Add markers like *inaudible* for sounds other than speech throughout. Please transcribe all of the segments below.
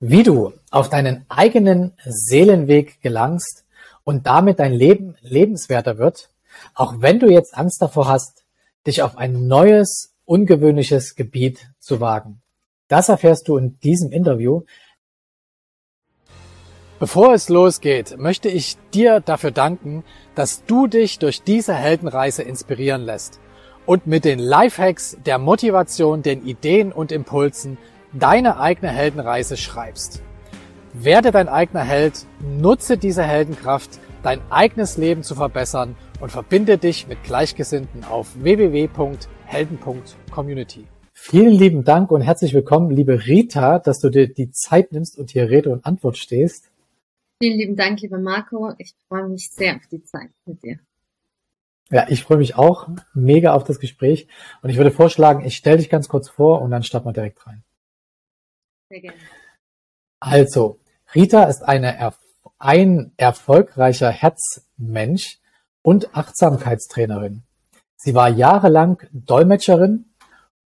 wie du auf deinen eigenen Seelenweg gelangst und damit dein Leben lebenswerter wird, auch wenn du jetzt Angst davor hast, dich auf ein neues, ungewöhnliches Gebiet zu wagen. Das erfährst du in diesem Interview. Bevor es losgeht, möchte ich dir dafür danken, dass du dich durch diese Heldenreise inspirieren lässt und mit den Lifehacks, der Motivation, den Ideen und Impulsen deine eigene Heldenreise schreibst. Werde dein eigener Held, nutze diese Heldenkraft, dein eigenes Leben zu verbessern und verbinde dich mit Gleichgesinnten auf www.helden.community. Vielen lieben Dank und herzlich willkommen, liebe Rita, dass du dir die Zeit nimmst und hier Rede und Antwort stehst. Vielen lieben Dank, lieber Marco. Ich freue mich sehr auf die Zeit mit dir. Ja, ich freue mich auch mega auf das Gespräch und ich würde vorschlagen, ich stelle dich ganz kurz vor und dann starten wir direkt rein. Also, Rita ist eine, ein erfolgreicher Herzmensch und Achtsamkeitstrainerin. Sie war jahrelang Dolmetscherin,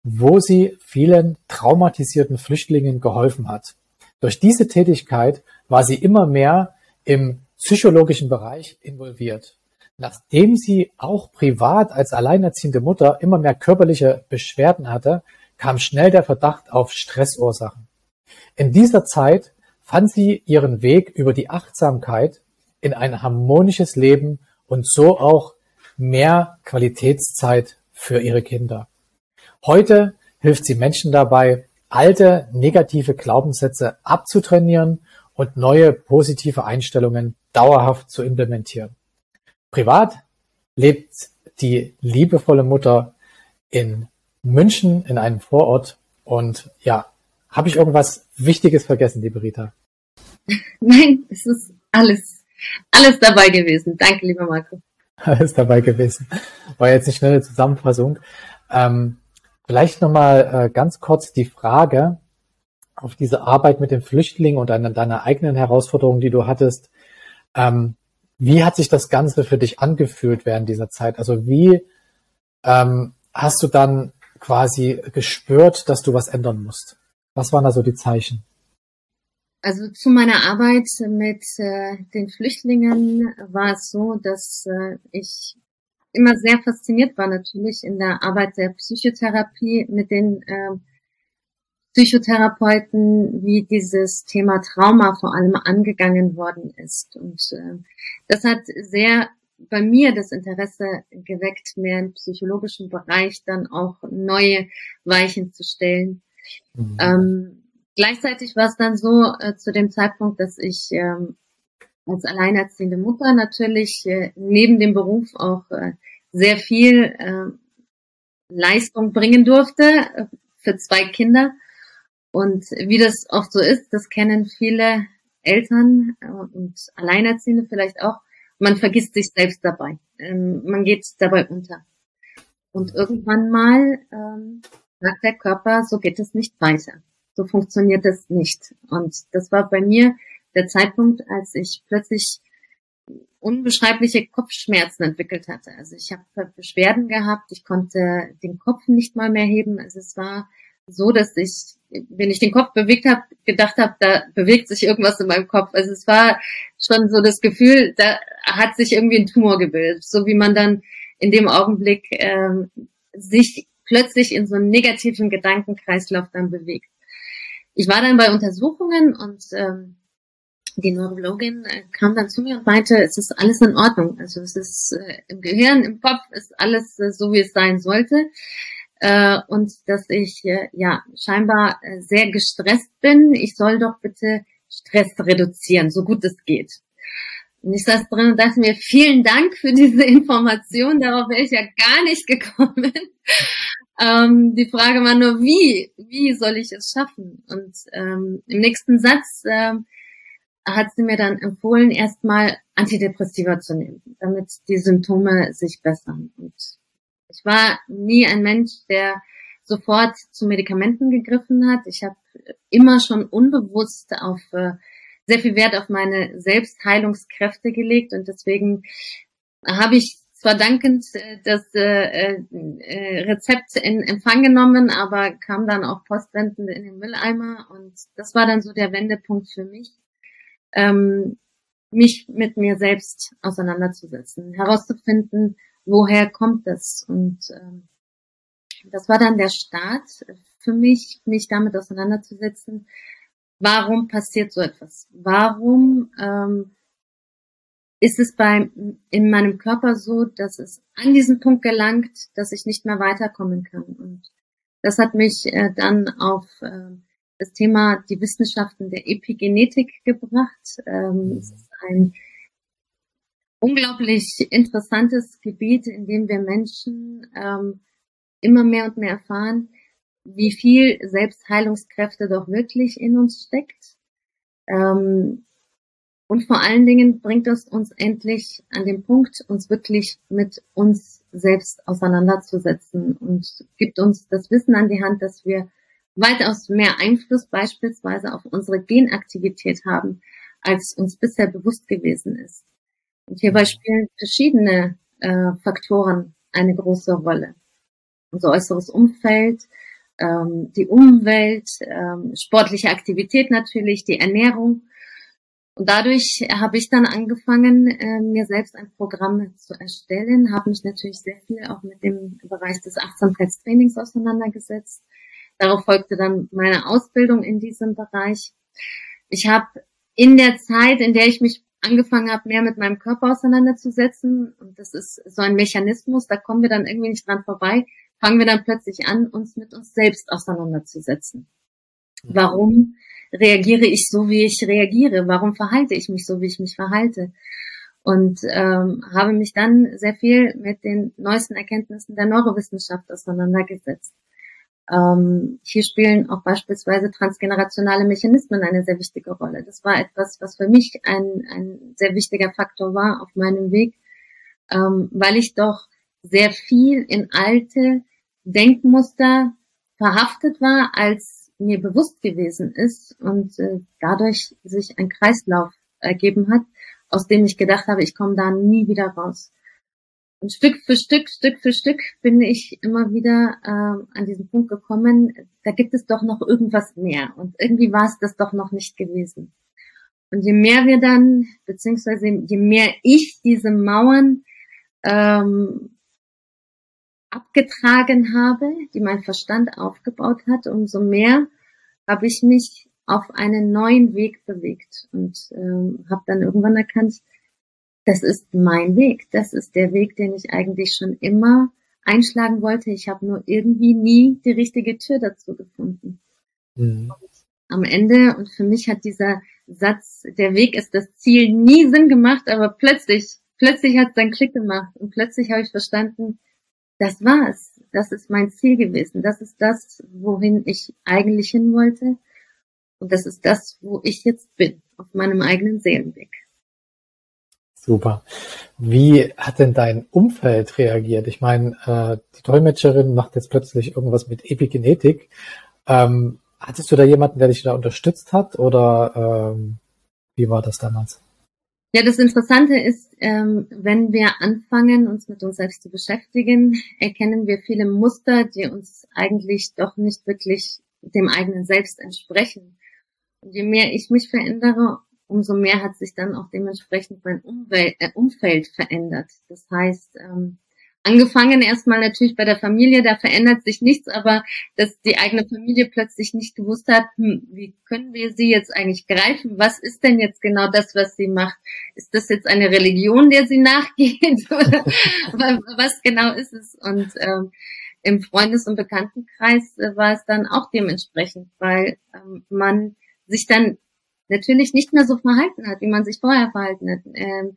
wo sie vielen traumatisierten Flüchtlingen geholfen hat. Durch diese Tätigkeit war sie immer mehr im psychologischen Bereich involviert. Nachdem sie auch privat als alleinerziehende Mutter immer mehr körperliche Beschwerden hatte, kam schnell der Verdacht auf Stressursachen. In dieser Zeit fand sie ihren Weg über die Achtsamkeit in ein harmonisches Leben und so auch mehr Qualitätszeit für ihre Kinder. Heute hilft sie Menschen dabei, alte negative Glaubenssätze abzutrainieren und neue positive Einstellungen dauerhaft zu implementieren. Privat lebt die liebevolle Mutter in München in einem Vorort und ja, habe ich irgendwas Wichtiges vergessen, liebe Rita? *laughs* Nein, es ist alles, alles dabei gewesen. Danke, lieber Marco. *laughs* Alles dabei gewesen. War jetzt eine schnelle Zusammenfassung. Ähm, vielleicht nochmal äh, ganz kurz die Frage auf diese Arbeit mit den Flüchtlingen und deine, deiner eigenen Herausforderungen, die du hattest. Ähm, wie hat sich das Ganze für dich angefühlt während dieser Zeit? Also wie ähm, hast du dann quasi gespürt, dass du was ändern musst? Was waren da so die Zeichen? Also zu meiner Arbeit mit äh, den Flüchtlingen war es so, dass äh, ich immer sehr fasziniert war natürlich in der Arbeit der Psychotherapie mit den äh, Psychotherapeuten, wie dieses Thema Trauma vor allem angegangen worden ist. Und äh, das hat sehr bei mir das Interesse geweckt, mehr im psychologischen Bereich dann auch neue Weichen zu stellen Mhm. Ähm, gleichzeitig war es dann so äh, zu dem Zeitpunkt, dass ich ähm, als alleinerziehende Mutter natürlich äh, neben dem Beruf auch äh, sehr viel äh, Leistung bringen durfte äh, für zwei Kinder. Und wie das oft so ist, das kennen viele Eltern äh, und Alleinerziehende vielleicht auch. Man vergisst sich selbst dabei. Ähm, man geht dabei unter. Und irgendwann mal ähm, sagt der Körper, so geht es nicht weiter. So funktioniert es nicht. Und das war bei mir der Zeitpunkt, als ich plötzlich unbeschreibliche Kopfschmerzen entwickelt hatte. Also ich habe Beschwerden gehabt, ich konnte den Kopf nicht mal mehr heben. Also es war so, dass ich, wenn ich den Kopf bewegt habe, gedacht habe, da bewegt sich irgendwas in meinem Kopf. Also es war schon so das Gefühl, da hat sich irgendwie ein Tumor gebildet, so wie man dann in dem Augenblick ähm, sich plötzlich in so einen negativen Gedankenkreislauf dann bewegt. Ich war dann bei Untersuchungen und ähm, die Neurologin äh, kam dann zu mir und meinte, es ist alles in Ordnung. Also es ist äh, im Gehirn, im Kopf ist alles äh, so, wie es sein sollte. Äh, und dass ich äh, ja scheinbar äh, sehr gestresst bin. Ich soll doch bitte Stress reduzieren, so gut es geht. Und ich saß drin und dachte mir, vielen Dank für diese *laughs* Information, darauf wäre ich ja gar nicht gekommen. Ähm, die Frage war nur, wie? Wie soll ich es schaffen? Und ähm, im nächsten Satz ähm, hat sie mir dann empfohlen, erstmal Antidepressiva zu nehmen, damit die Symptome sich bessern. Und ich war nie ein Mensch, der sofort zu Medikamenten gegriffen hat. Ich habe immer schon unbewusst auf äh, sehr viel Wert auf meine Selbstheilungskräfte gelegt und deswegen habe ich zwar dankend äh, das äh, äh, Rezept in Empfang genommen, aber kam dann auch postwendend in den Mülleimer und das war dann so der Wendepunkt für mich, ähm, mich mit mir selbst auseinanderzusetzen, herauszufinden, woher kommt das und ähm, das war dann der Start für mich, mich damit auseinanderzusetzen, warum passiert so etwas? Warum ähm, ist es bei, in meinem Körper so, dass es an diesen Punkt gelangt, dass ich nicht mehr weiterkommen kann. Und das hat mich äh, dann auf äh, das Thema die Wissenschaften der Epigenetik gebracht. Ähm, es ist ein unglaublich interessantes Gebiet, in dem wir Menschen ähm, immer mehr und mehr erfahren, wie viel Selbstheilungskräfte doch wirklich in uns steckt. Ähm, und vor allen Dingen bringt es uns endlich an den Punkt, uns wirklich mit uns selbst auseinanderzusetzen und gibt uns das Wissen an die Hand, dass wir weitaus mehr Einfluss beispielsweise auf unsere Genaktivität haben, als uns bisher bewusst gewesen ist. Und hierbei spielen verschiedene äh, Faktoren eine große Rolle. Unser äußeres Umfeld, ähm, die Umwelt, ähm, sportliche Aktivität natürlich, die Ernährung und dadurch habe ich dann angefangen, äh, mir selbst ein Programm zu erstellen, habe mich natürlich sehr viel auch mit dem Bereich des Achtsamkeitstrainings auseinandergesetzt. Darauf folgte dann meine Ausbildung in diesem Bereich. Ich habe in der Zeit, in der ich mich angefangen habe, mehr mit meinem Körper auseinanderzusetzen, und das ist so ein Mechanismus, da kommen wir dann irgendwie nicht dran vorbei, fangen wir dann plötzlich an, uns mit uns selbst auseinanderzusetzen. Warum reagiere ich so, wie ich reagiere? Warum verhalte ich mich so, wie ich mich verhalte? Und ähm, habe mich dann sehr viel mit den neuesten Erkenntnissen der Neurowissenschaft auseinandergesetzt. Ähm, hier spielen auch beispielsweise transgenerationale Mechanismen eine sehr wichtige Rolle. Das war etwas, was für mich ein, ein sehr wichtiger Faktor war auf meinem Weg, ähm, weil ich doch sehr viel in alte Denkmuster verhaftet war als mir bewusst gewesen ist und äh, dadurch sich ein Kreislauf ergeben hat, aus dem ich gedacht habe, ich komme da nie wieder raus. Und Stück für Stück, Stück für Stück bin ich immer wieder äh, an diesen Punkt gekommen, da gibt es doch noch irgendwas mehr. Und irgendwie war es das doch noch nicht gewesen. Und je mehr wir dann, beziehungsweise je mehr ich diese Mauern ähm, abgetragen habe, die mein Verstand aufgebaut hat, umso mehr habe ich mich auf einen neuen Weg bewegt und ähm, habe dann irgendwann erkannt, das ist mein Weg, das ist der Weg, den ich eigentlich schon immer einschlagen wollte. Ich habe nur irgendwie nie die richtige Tür dazu gefunden. Mhm. Am Ende, und für mich hat dieser Satz, der Weg ist das Ziel, nie Sinn gemacht, aber plötzlich, plötzlich hat es dann Klick gemacht und plötzlich habe ich verstanden, das war's. Das ist mein Ziel gewesen. Das ist das, wohin ich eigentlich hin wollte. Und das ist das, wo ich jetzt bin, auf meinem eigenen Seelenweg. Super. Wie hat denn dein Umfeld reagiert? Ich meine, äh, die Dolmetscherin macht jetzt plötzlich irgendwas mit Epigenetik. Ähm, hattest du da jemanden, der dich da unterstützt hat oder ähm, wie war das damals? Ja, das Interessante ist, ähm, wenn wir anfangen, uns mit uns selbst zu beschäftigen, erkennen wir viele Muster, die uns eigentlich doch nicht wirklich dem eigenen Selbst entsprechen. Und je mehr ich mich verändere, umso mehr hat sich dann auch dementsprechend mein Umwelt, äh, Umfeld verändert. Das heißt, ähm, angefangen erstmal natürlich bei der Familie, da verändert sich nichts, aber dass die eigene Familie plötzlich nicht gewusst hat, hm, wie können wir sie jetzt eigentlich greifen? Was ist denn jetzt genau das, was sie macht? Ist das jetzt eine Religion, der sie nachgeht? *laughs* was genau ist es? Und ähm, im Freundes- und Bekanntenkreis äh, war es dann auch dementsprechend, weil ähm, man sich dann natürlich nicht mehr so verhalten hat, wie man sich vorher verhalten hat. Ähm,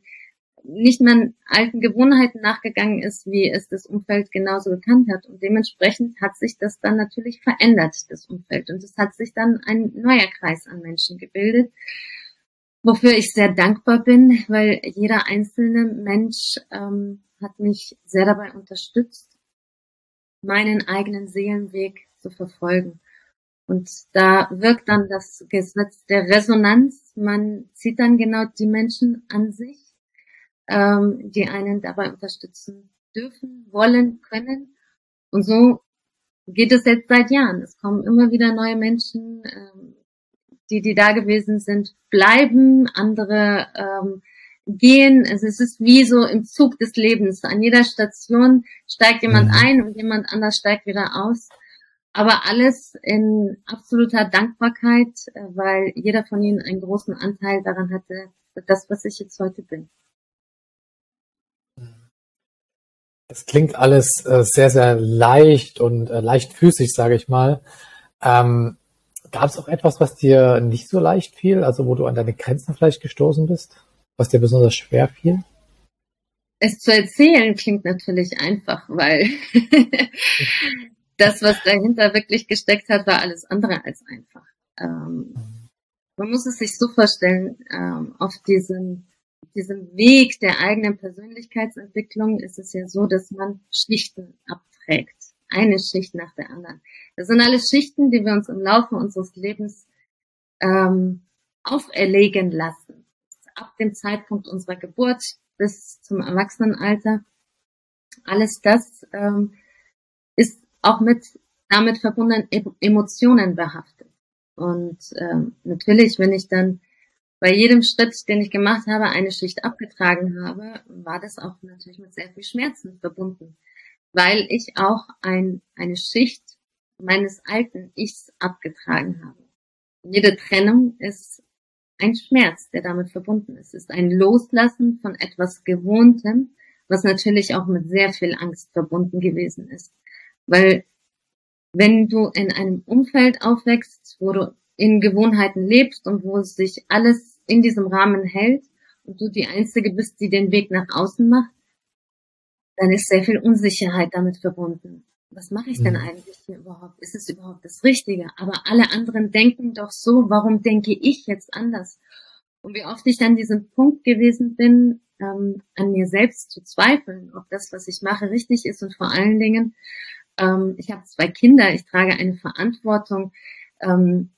nicht mehr alten Gewohnheiten nachgegangen ist, wie es das Umfeld genauso gekannt hat. Und dementsprechend hat sich das dann natürlich verändert, das Umfeld. Und es hat sich dann ein neuer Kreis an Menschen gebildet, wofür ich sehr dankbar bin, weil jeder einzelne Mensch ähm, hat mich sehr dabei unterstützt, meinen eigenen Seelenweg zu verfolgen. Und da wirkt dann das Gesetz der Resonanz. Man zieht dann genau die Menschen an sich, ähm, die einen dabei unterstützen dürfen, wollen, können. Und so geht es jetzt seit Jahren. Es kommen immer wieder neue Menschen, ähm, die, die da gewesen sind, bleiben, andere ähm, gehen. Also es ist wie so im Zug des Lebens. An jeder Station steigt jemand mhm. ein und jemand anders steigt wieder aus. Aber alles in absoluter Dankbarkeit, äh, weil jeder von ihnen einen großen Anteil daran hatte, das, was ich jetzt heute bin. Es klingt alles äh, sehr, sehr leicht und äh, leichtfüßig, sage ich mal. Ähm, Gab es auch etwas, was dir nicht so leicht fiel, also wo du an deine Grenzen vielleicht gestoßen bist, was dir besonders schwer fiel? Es zu erzählen klingt natürlich einfach, weil *laughs* das, was dahinter wirklich gesteckt hat, war alles andere als einfach. Ähm, man muss es sich so vorstellen, ähm, auf diesem, diesem Weg der eigenen Persönlichkeitsentwicklung ist es ja so, dass man Schichten abträgt. Eine Schicht nach der anderen. Das sind alles Schichten, die wir uns im Laufe unseres Lebens ähm, auferlegen lassen. Ab dem Zeitpunkt unserer Geburt bis zum Erwachsenenalter. Alles das ähm, ist auch mit damit verbundenen Emotionen behaftet. Und ähm, natürlich, wenn ich dann bei jedem Schritt, den ich gemacht habe, eine Schicht abgetragen habe, war das auch natürlich mit sehr viel Schmerzen verbunden, weil ich auch ein, eine Schicht meines alten Ichs abgetragen habe. Jede Trennung ist ein Schmerz, der damit verbunden ist. Es ist ein Loslassen von etwas Gewohntem, was natürlich auch mit sehr viel Angst verbunden gewesen ist. Weil wenn du in einem Umfeld aufwächst, wo du in Gewohnheiten lebst und wo sich alles in diesem Rahmen hält und du die Einzige bist, die den Weg nach außen macht, dann ist sehr viel Unsicherheit damit verbunden was mache ich denn mhm. eigentlich hier überhaupt? Ist es überhaupt das Richtige? Aber alle anderen denken doch so, warum denke ich jetzt anders? Und wie oft ich an diesem Punkt gewesen bin, ähm, an mir selbst zu zweifeln, ob das, was ich mache, richtig ist und vor allen Dingen, ähm, ich habe zwei Kinder, ich trage eine Verantwortung. Ähm,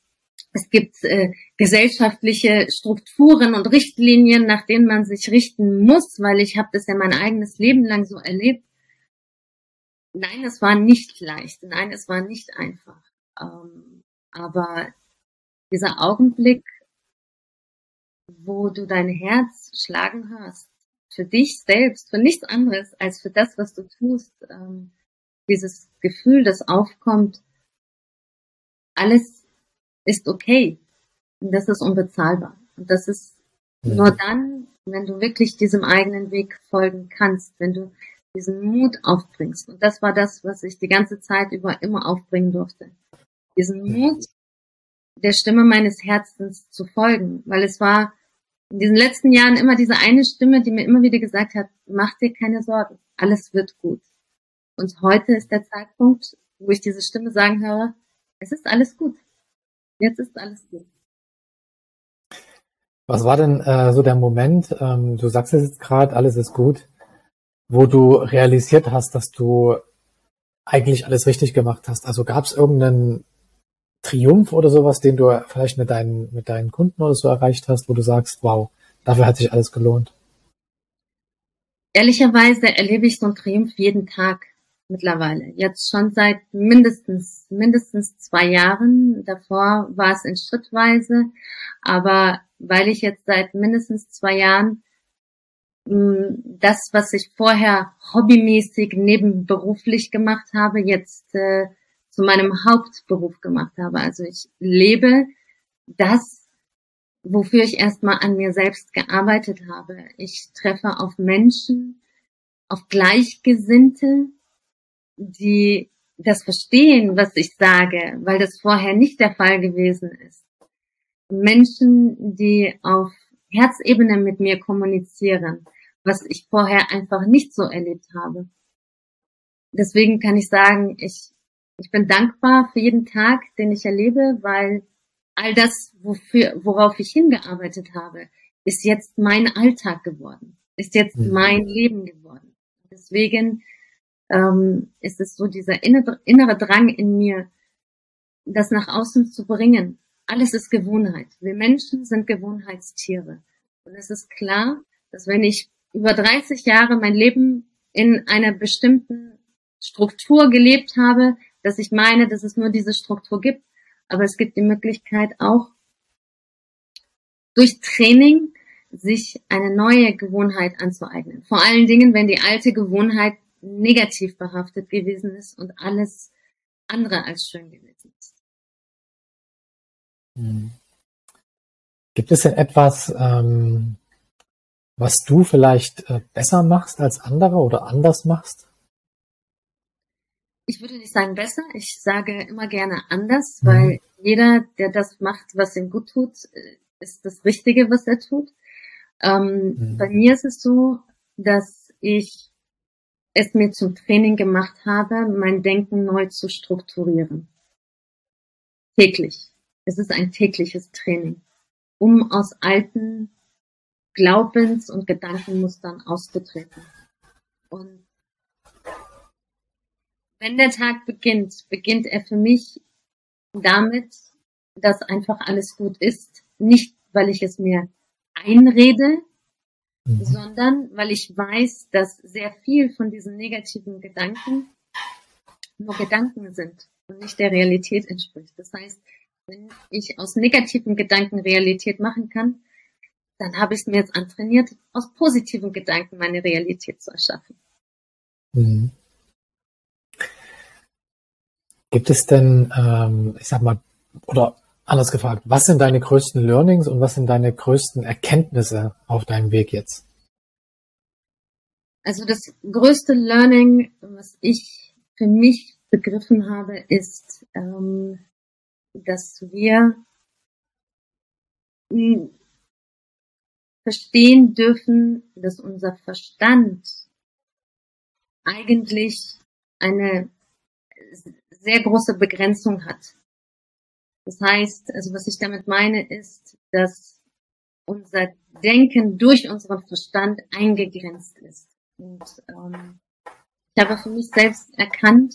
es gibt äh, gesellschaftliche Strukturen und Richtlinien, nach denen man sich richten muss, weil ich habe das ja mein eigenes Leben lang so erlebt. Nein, es war nicht leicht. Nein, es war nicht einfach. Ähm, aber dieser Augenblick, wo du dein Herz schlagen hörst, für dich selbst, für nichts anderes als für das, was du tust, ähm, dieses Gefühl, das aufkommt, alles ist okay. Und das ist unbezahlbar. Und das ist ja. nur dann, wenn du wirklich diesem eigenen Weg folgen kannst, wenn du diesen Mut aufbringst. Und das war das, was ich die ganze Zeit über immer aufbringen durfte. Diesen Mut, der Stimme meines Herzens zu folgen, weil es war in diesen letzten Jahren immer diese eine Stimme, die mir immer wieder gesagt hat, mach dir keine Sorgen, alles wird gut. Und heute ist der Zeitpunkt, wo ich diese Stimme sagen höre, es ist alles gut. Jetzt ist alles gut. Was war denn äh, so der Moment, ähm, du sagst es jetzt gerade, alles ist gut wo du realisiert hast, dass du eigentlich alles richtig gemacht hast? Also gab es irgendeinen Triumph oder sowas, den du vielleicht mit deinen, mit deinen Kunden oder so erreicht hast, wo du sagst, wow, dafür hat sich alles gelohnt? Ehrlicherweise erlebe ich so einen Triumph jeden Tag mittlerweile. Jetzt schon seit mindestens, mindestens zwei Jahren. Davor war es in Schrittweise. Aber weil ich jetzt seit mindestens zwei Jahren das, was ich vorher hobbymäßig nebenberuflich gemacht habe, jetzt äh, zu meinem Hauptberuf gemacht habe. Also ich lebe das, wofür ich erstmal an mir selbst gearbeitet habe. Ich treffe auf Menschen, auf Gleichgesinnte, die das verstehen, was ich sage, weil das vorher nicht der Fall gewesen ist. Menschen, die auf Herzebene mit mir kommunizieren, was ich vorher einfach nicht so erlebt habe. Deswegen kann ich sagen, ich, ich bin dankbar für jeden Tag, den ich erlebe, weil all das, wofür, worauf ich hingearbeitet habe, ist jetzt mein Alltag geworden, ist jetzt mhm. mein Leben geworden. Deswegen ähm, ist es so dieser innere, innere Drang in mir, das nach außen zu bringen. Alles ist Gewohnheit. Wir Menschen sind Gewohnheitstiere. Und es ist klar, dass wenn ich über 30 Jahre mein Leben in einer bestimmten Struktur gelebt habe, dass ich meine, dass es nur diese Struktur gibt. Aber es gibt die Möglichkeit auch durch Training sich eine neue Gewohnheit anzueignen. Vor allen Dingen, wenn die alte Gewohnheit negativ behaftet gewesen ist und alles andere als schön gewesen ist. Hm. Gibt es denn etwas, ähm, was du vielleicht äh, besser machst als andere oder anders machst? Ich würde nicht sagen besser, ich sage immer gerne anders, mhm. weil jeder, der das macht, was ihm gut tut, äh, ist das Richtige, was er tut. Ähm, mhm. Bei mir ist es so, dass ich es mir zum Training gemacht habe, mein Denken neu zu strukturieren. Täglich. Es ist ein tägliches Training, um aus alten Glaubens- und Gedankenmustern auszutreten. Und wenn der Tag beginnt, beginnt er für mich damit, dass einfach alles gut ist. Nicht, weil ich es mir einrede, mhm. sondern weil ich weiß, dass sehr viel von diesen negativen Gedanken nur Gedanken sind und nicht der Realität entspricht. Das heißt, wenn ich aus negativen Gedanken Realität machen kann, dann habe ich es mir jetzt antrainiert, aus positiven Gedanken meine Realität zu erschaffen. Mhm. Gibt es denn, ähm, ich sag mal, oder anders gefragt, was sind deine größten Learnings und was sind deine größten Erkenntnisse auf deinem Weg jetzt? Also das größte Learning, was ich für mich begriffen habe, ist, ähm, dass wir verstehen dürfen, dass unser Verstand eigentlich eine sehr große Begrenzung hat. Das heißt, also was ich damit meine, ist, dass unser Denken durch unseren Verstand eingegrenzt ist. Und ähm, ich habe für mich selbst erkannt,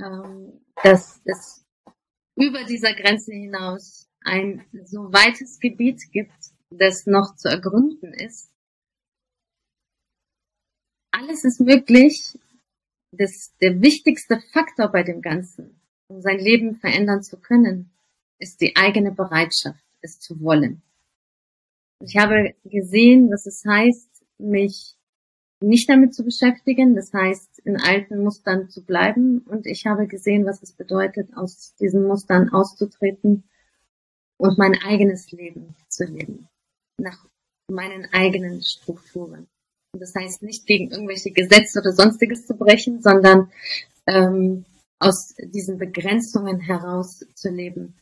ähm, dass es über dieser Grenze hinaus ein so weites Gebiet gibt, das noch zu ergründen ist. Alles ist möglich. Das, der wichtigste Faktor bei dem Ganzen, um sein Leben verändern zu können, ist die eigene Bereitschaft, es zu wollen. Ich habe gesehen, was es heißt, mich nicht damit zu beschäftigen, das heißt, in alten Mustern zu bleiben. Und ich habe gesehen, was es bedeutet, aus diesen Mustern auszutreten und mein eigenes Leben zu leben nach meinen eigenen Strukturen. Und das heißt nicht gegen irgendwelche Gesetze oder sonstiges zu brechen, sondern ähm, aus diesen Begrenzungen heraus zu leben,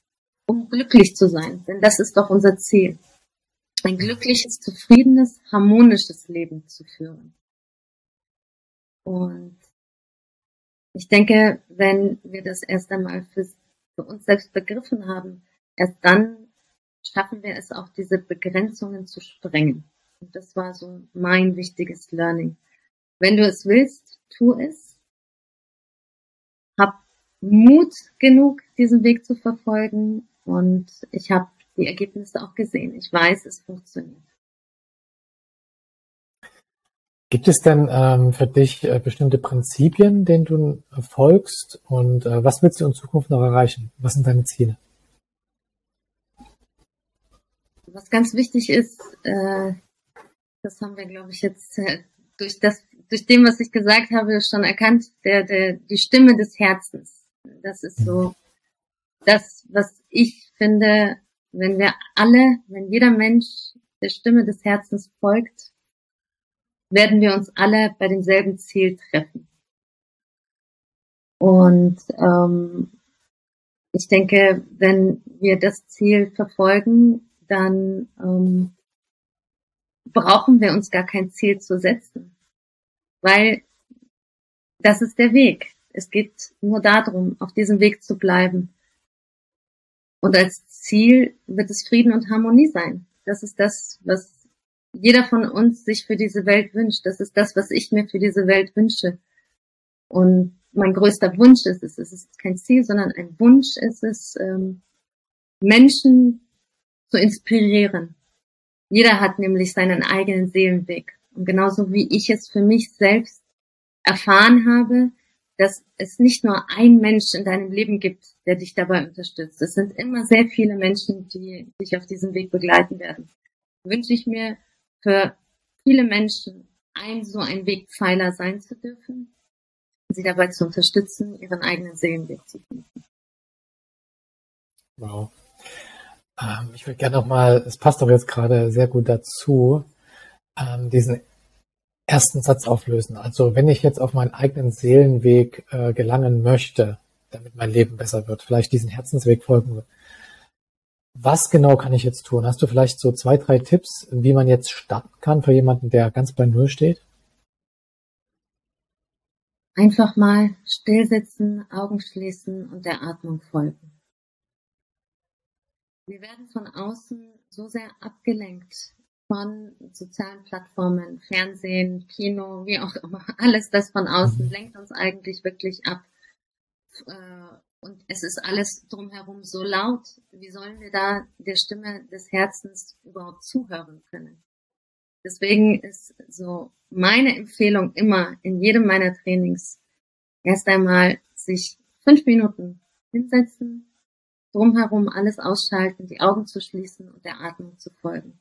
um glücklich zu sein. Denn das ist doch unser Ziel. Ein glückliches, zufriedenes, harmonisches Leben zu führen. Und ich denke, wenn wir das erst einmal für, für uns selbst begriffen haben, erst dann schaffen wir es auch, diese Begrenzungen zu sprengen. Und das war so mein wichtiges Learning. Wenn du es willst, tu es. Mut genug, diesen Weg zu verfolgen. Und ich habe die Ergebnisse auch gesehen. Ich weiß, es funktioniert. Gibt es denn ähm, für dich äh, bestimmte Prinzipien, denen du folgst? Und äh, was willst du in Zukunft noch erreichen? Was sind deine Ziele? was ganz wichtig ist, äh, das haben wir, glaube ich, jetzt äh, durch das, durch dem, was ich gesagt habe, schon erkannt, der, der, die Stimme des Herzens. Das ist so das, was ich finde, wenn wir alle, wenn jeder Mensch der Stimme des Herzens folgt, werden wir uns alle bei demselben Ziel treffen. Und ähm, ich denke, wenn wir das Ziel verfolgen, dann ähm, brauchen wir uns gar kein Ziel zu setzen, weil das ist der Weg. Es geht nur darum, auf diesem Weg zu bleiben. Und als Ziel wird es Frieden und Harmonie sein. Das ist das, was jeder von uns sich für diese Welt wünscht. Das ist das, was ich mir für diese Welt wünsche. Und mein größter Wunsch ist es, es ist kein Ziel, sondern ein Wunsch ist es, ähm, Menschen zu inspirieren. Jeder hat nämlich seinen eigenen Seelenweg Und genauso wie ich es für mich selbst erfahren habe, dass es nicht nur ein Mensch in deinem Leben gibt, der dich dabei unterstützt. Es sind immer sehr viele Menschen, die dich auf diesem Weg begleiten werden. Wünsche ich mir für viele Menschen ein so ein Wegpfeiler sein zu dürfen, sie dabei zu unterstützen, ihren eigenen Seelenweg zu finden. Wow. Ähm, ich würde gerne nochmal, es passt doch jetzt gerade sehr gut dazu, ähm, diesen ersten Satz auflösen. Also wenn ich jetzt auf meinen eigenen Seelenweg äh, gelangen möchte, damit mein Leben besser wird, vielleicht diesen Herzensweg folgen will, was genau kann ich jetzt tun? Hast du vielleicht so zwei, drei Tipps, wie man jetzt starten kann für jemanden, der ganz bei Null steht? Einfach mal stillsitzen, Augen schließen und der Atmung folgen. Wir werden von außen so sehr abgelenkt von sozialen Plattformen, Fernsehen, Kino, wie auch immer. Alles das von außen lenkt uns eigentlich wirklich ab. Äh, und es ist alles drumherum so laut. Wie sollen wir da der Stimme des Herzens überhaupt zuhören können? Deswegen ist so meine Empfehlung immer in jedem meiner Trainings erst einmal sich fünf Minuten hinsetzen, drumherum alles ausschalten, die Augen zu schließen und der Atmung zu folgen.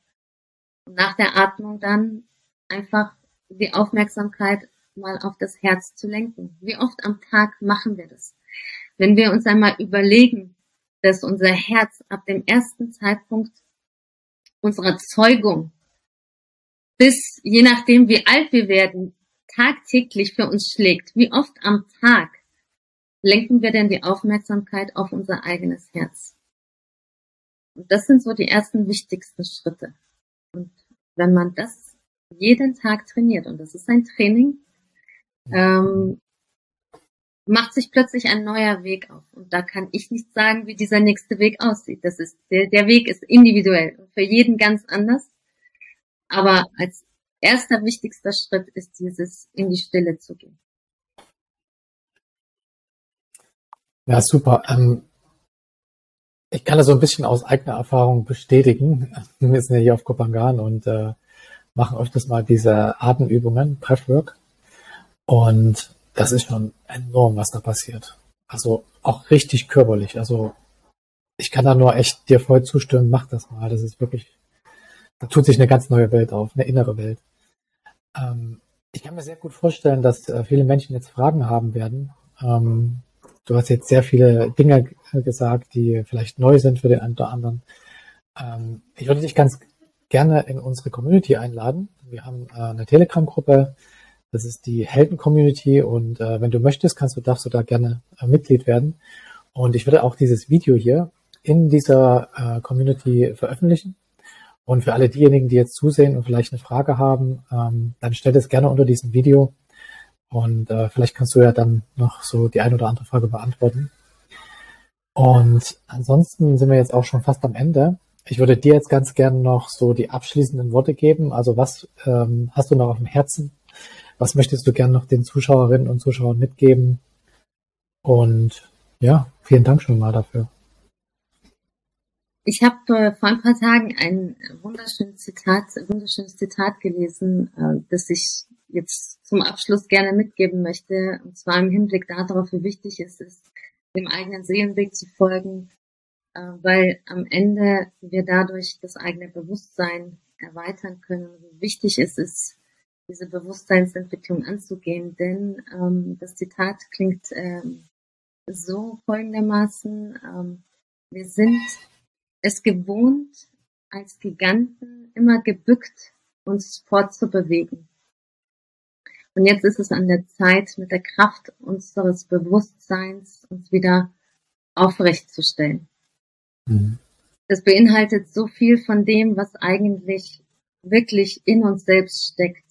Und nach der Atmung dann einfach die Aufmerksamkeit mal auf das Herz zu lenken. Wie oft am Tag machen wir das? Wenn wir uns einmal überlegen, dass unser Herz ab dem ersten Zeitpunkt unserer Zeugung bis je nachdem, wie alt wir werden, tagtäglich für uns schlägt, wie oft am Tag lenken wir denn die Aufmerksamkeit auf unser eigenes Herz? Und das sind so die ersten wichtigsten Schritte. Und wenn man das jeden Tag trainiert, und das ist ein Training, ähm, macht sich plötzlich ein neuer Weg auf. Und da kann ich nicht sagen, wie dieser nächste Weg aussieht. Das ist, der, der Weg ist individuell und für jeden ganz anders. Aber als erster wichtigster Schritt ist dieses, in die Stille zu gehen. Ja, super. Ähm, ich kann das so ein bisschen aus eigener Erfahrung bestätigen. *laughs* Wir sind ja hier auf Kopangan und äh, machen öfters mal diese Atemübungen, Breathwork. Und das ist schon enorm, was da passiert. Also auch richtig körperlich. Also ich kann da nur echt dir voll zustimmen, mach das mal. Das ist wirklich, da tut sich eine ganz neue Welt auf, eine innere Welt. Ähm, ich kann mir sehr gut vorstellen, dass äh, viele Menschen jetzt Fragen haben werden. Ähm, du hast jetzt sehr viele Dinge gesagt, die vielleicht neu sind für den einen oder anderen. Ähm, ich würde dich ganz gerne in unsere Community einladen. Wir haben äh, eine Telegram-Gruppe, das ist die Helden-Community und äh, wenn du möchtest, kannst du, darfst du da gerne äh, Mitglied werden. Und ich werde auch dieses Video hier in dieser äh, Community veröffentlichen. Und für alle diejenigen, die jetzt zusehen und vielleicht eine Frage haben, ähm, dann stell es gerne unter diesem Video. Und äh, vielleicht kannst du ja dann noch so die ein oder andere Frage beantworten. Und ansonsten sind wir jetzt auch schon fast am Ende. Ich würde dir jetzt ganz gerne noch so die abschließenden Worte geben. Also was ähm, hast du noch auf dem Herzen? Was möchtest du gerne noch den Zuschauerinnen und Zuschauern mitgeben? Und ja, vielen Dank schon mal dafür. Ich habe äh, vor ein paar Tagen ein wunderschönes Zitat, wunderschönes Zitat gelesen, äh, das ich jetzt zum Abschluss gerne mitgeben möchte. Und zwar im Hinblick darauf, wie wichtig es ist, dem eigenen Seelenweg zu folgen, äh, weil am Ende wir dadurch das eigene Bewusstsein erweitern können, wie wichtig es ist, diese Bewusstseinsentwicklung anzugehen. Denn ähm, das Zitat klingt ähm, so folgendermaßen, ähm, wir sind es gewohnt, als Giganten immer gebückt uns fortzubewegen. Und jetzt ist es an der Zeit, mit der Kraft unseres Bewusstseins uns wieder aufrechtzustellen. Mhm. Das beinhaltet so viel von dem, was eigentlich wirklich in uns selbst steckt.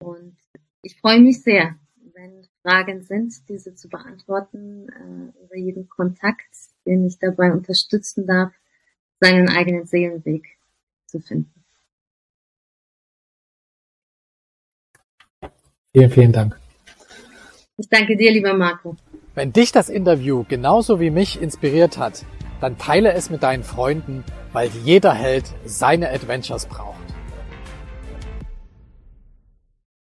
Und ich freue mich sehr, wenn Fragen sind, diese zu beantworten, äh, über jeden Kontakt, den ich dabei unterstützen darf, seinen eigenen Seelenweg zu finden. Vielen, vielen Dank. Ich danke dir, lieber Marco. Wenn dich das Interview genauso wie mich inspiriert hat, dann teile es mit deinen Freunden, weil jeder Held seine Adventures braucht.